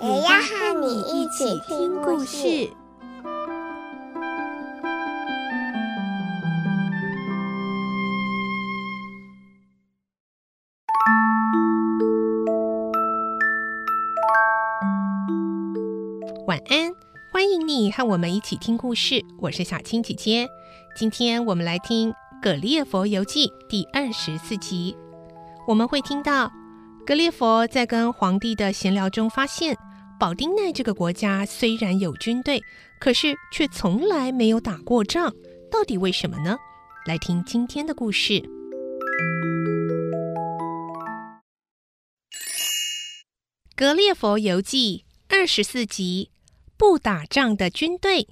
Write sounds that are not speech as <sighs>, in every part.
也要和你一起听故事。晚安，欢迎你和我们一起听故事。我是小青姐姐，今天我们来听《葛列佛游记》第二十四集。我们会听到格列佛在跟皇帝的闲聊中发现，保丁奈这个国家虽然有军队，可是却从来没有打过仗，到底为什么呢？来听今天的故事，《格列佛游记》二十四集。不打仗的军队。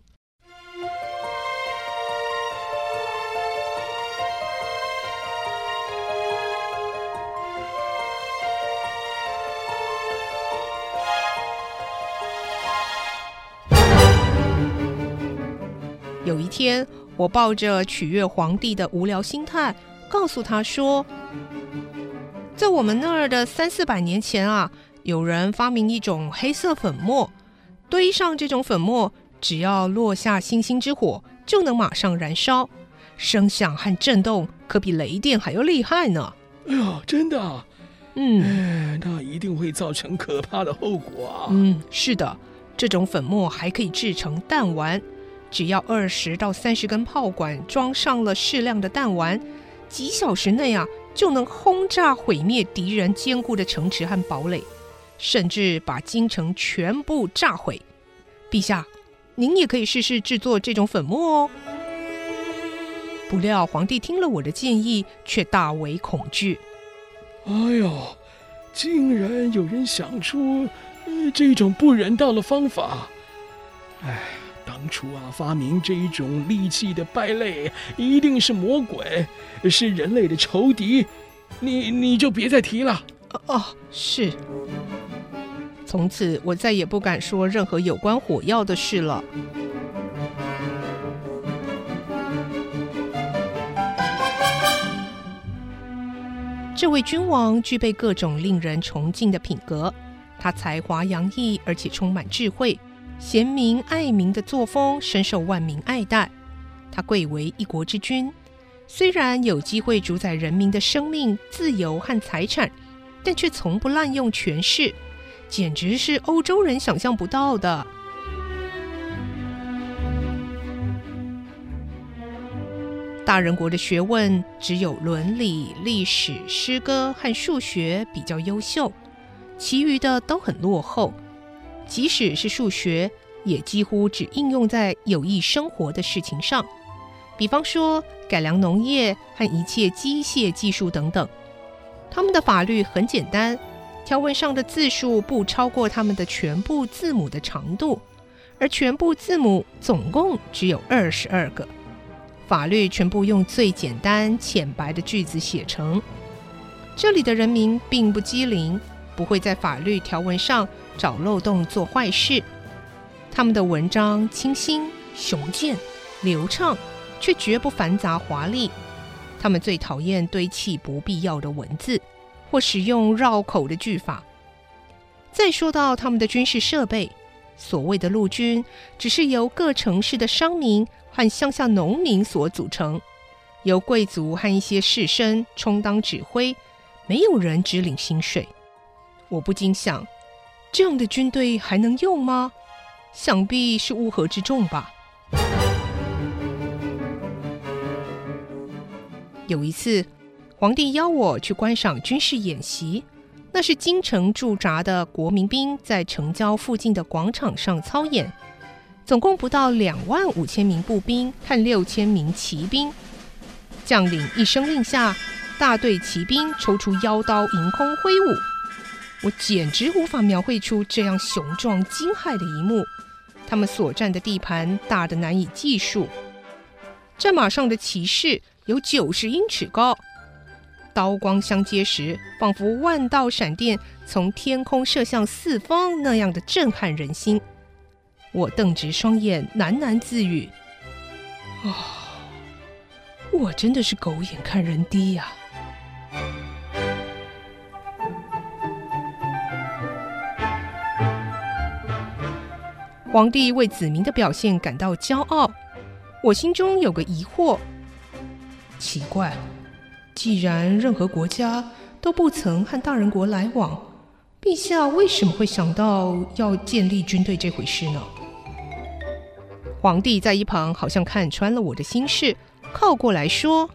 天，我抱着取悦皇帝的无聊心态，告诉他说：“在我们那儿的三四百年前啊，有人发明一种黑色粉末。”堆上这种粉末，只要落下星星之火，就能马上燃烧，声响和震动可比雷电还要厉害呢。哎呦，真的啊？嗯，哎，那一定会造成可怕的后果啊。嗯，是的，这种粉末还可以制成弹丸，只要二十到三十根炮管装上了适量的弹丸，几小时内啊，就能轰炸毁灭敌人坚固的城池和堡垒。甚至把京城全部炸毁。陛下，您也可以试试制作这种粉末哦。不料皇帝听了我的建议，却大为恐惧。哎呦，竟然有人想出这种不人道的方法！哎，初啊，发明这一种利器的败类一定是魔鬼，是人类的仇敌。你你就别再提了。哦，是。从此，我再也不敢说任何有关火药的事了。这位君王具备各种令人崇敬的品格，他才华洋溢，而且充满智慧，贤明爱民的作风深受万民爱戴。他贵为一国之君，虽然有机会主宰人民的生命、自由和财产，但却从不滥用权势。简直是欧洲人想象不到的。大人国的学问只有伦理、历史、诗歌和数学比较优秀，其余的都很落后。即使是数学，也几乎只应用在有益生活的事情上，比方说改良农业和一切机械技术等等。他们的法律很简单。条文上的字数不超过他们的全部字母的长度，而全部字母总共只有二十二个。法律全部用最简单浅白的句子写成。这里的人民并不机灵，不会在法律条文上找漏洞做坏事。他们的文章清新、雄健、流畅，却绝不繁杂华丽。他们最讨厌堆砌不必要的文字。或使用绕口的句法。再说到他们的军事设备，所谓的陆军只是由各城市的商民和乡下农民所组成，由贵族和一些士绅充当指挥，没有人只领薪水。我不禁想，这样的军队还能用吗？想必是乌合之众吧。有一次。皇帝邀我去观赏军事演习，那是京城驻扎的国民兵在城郊附近的广场上操演，总共不到两万五千名步兵和六千名骑兵。将领一声令下，大队骑兵抽出腰刀，迎空挥舞。我简直无法描绘出这样雄壮惊骇的一幕。他们所占的地盘大得难以计数，战马上的骑士有九十英尺高，刀光相接时，仿佛万道闪电从天空射向四方那样的震撼人心。我瞪直双眼，喃喃自语：“啊、哦，我真的是狗眼看人低呀、！”皇帝为子民的表现感到骄傲，我心中有个疑惑：奇怪，既然任何国家都不曾和大人国来往，陛下为什么会想到要建立军队这回事呢？皇帝在一旁好像看穿了我的心事，靠过来说：“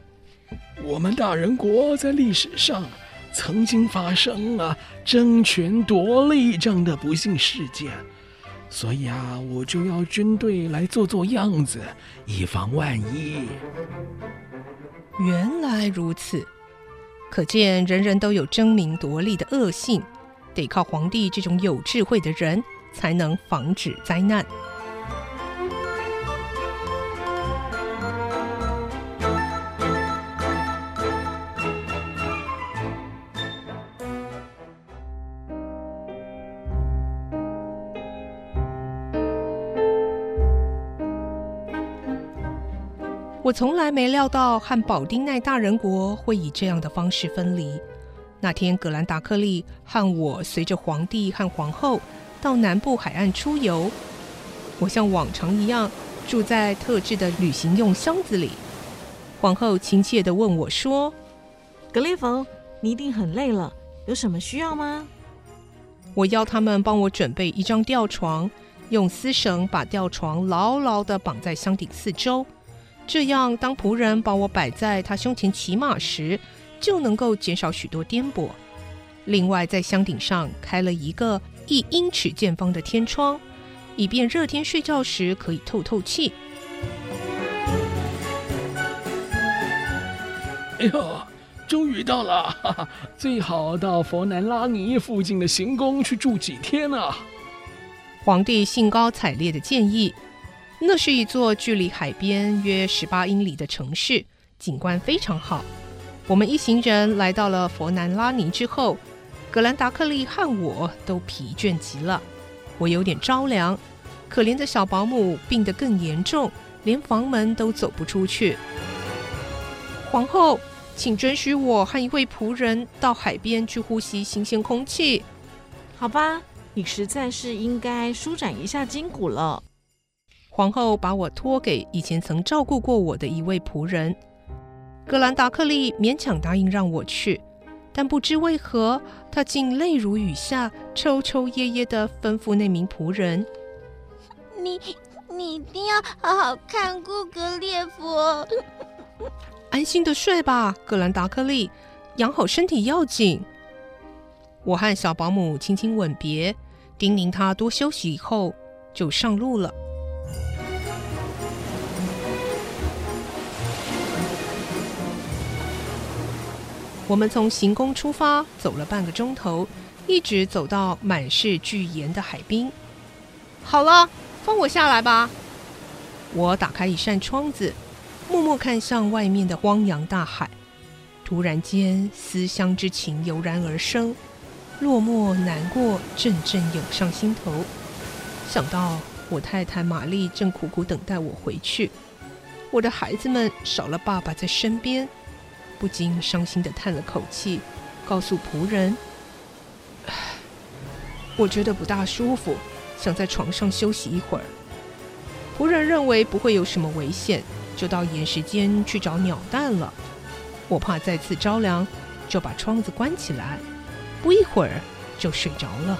我们大人国在历史上曾经发生了争权夺利这样的不幸事件。”所以啊，我就要军队来做做样子，以防万一。原来如此，可见人人都有争名夺利的恶性，得靠皇帝这种有智慧的人才能防止灾难。我从来没料到和保丁奈大人国会以这样的方式分离。那天，格兰达克利和我随着皇帝和皇后到南部海岸出游。我像往常一样住在特制的旅行用箱子里。皇后亲切地问我说：“格列佛，你一定很累了，有什么需要吗？”我要他们帮我准备一张吊床，用丝绳把吊床牢牢地绑在箱顶四周。这样，当仆人把我摆在他胸前骑马时，就能够减少许多颠簸。另外，在箱顶上开了一个一英尺见方的天窗，以便热天睡觉时可以透透气。哎呦，终于到了！哈哈，最好到佛南拉尼附近的行宫去住几天啊！皇帝兴高采烈的建议。那是一座距离海边约十八英里的城市，景观非常好。我们一行人来到了佛南拉尼之后，格兰达克利和我都疲倦极了。我有点着凉，可怜的小保姆病得更严重，连房门都走不出去。皇后，请准许我和一位仆人到海边去呼吸新鲜空气。好吧，你实在是应该舒展一下筋骨了。皇后把我托给以前曾照顾过我的一位仆人，格兰达克利勉强答应让我去，但不知为何，他竟泪如雨下，抽抽噎噎地吩咐那名仆人：“你你一定要好好看顾格列佛，<laughs> 安心的睡吧，格兰达克利，养好身体要紧。”我和小保姆轻轻吻别，叮咛他多休息以后就上路了。我们从行宫出发，走了半个钟头，一直走到满是巨岩的海滨。好了，放我下来吧。我打开一扇窗子，默默看向外面的汪洋大海。突然间，思乡之情油然而生，落寞难过阵阵涌上心头。想到我太太玛丽正苦苦等待我回去，我的孩子们少了爸爸在身边。不禁伤心的叹了口气，告诉仆人：“ <sighs> 我觉得不大舒服，想在床上休息一会儿。”仆人认为不会有什么危险，就到岩石间去找鸟蛋了。我怕再次着凉，就把窗子关起来，不一会儿就睡着了。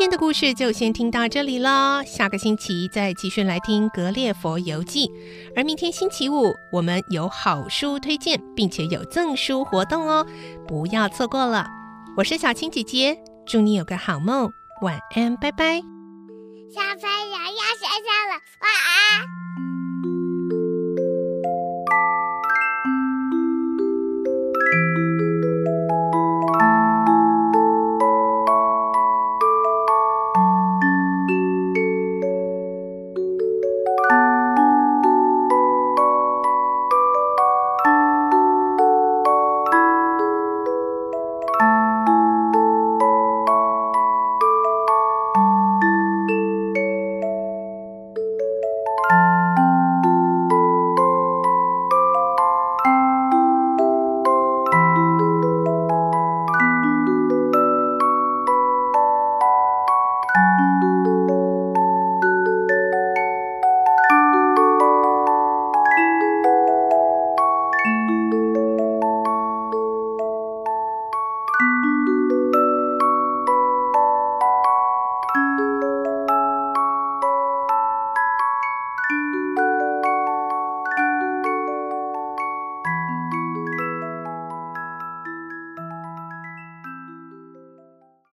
今天的故事就先听到这里了，下个星期再继续来听《格列佛游记》。而明天星期五，我们有好书推荐，并且有赠书活动哦，不要错过了。我是小青姐姐，祝你有个好梦，晚安，拜拜。小朋友要睡觉了，晚安。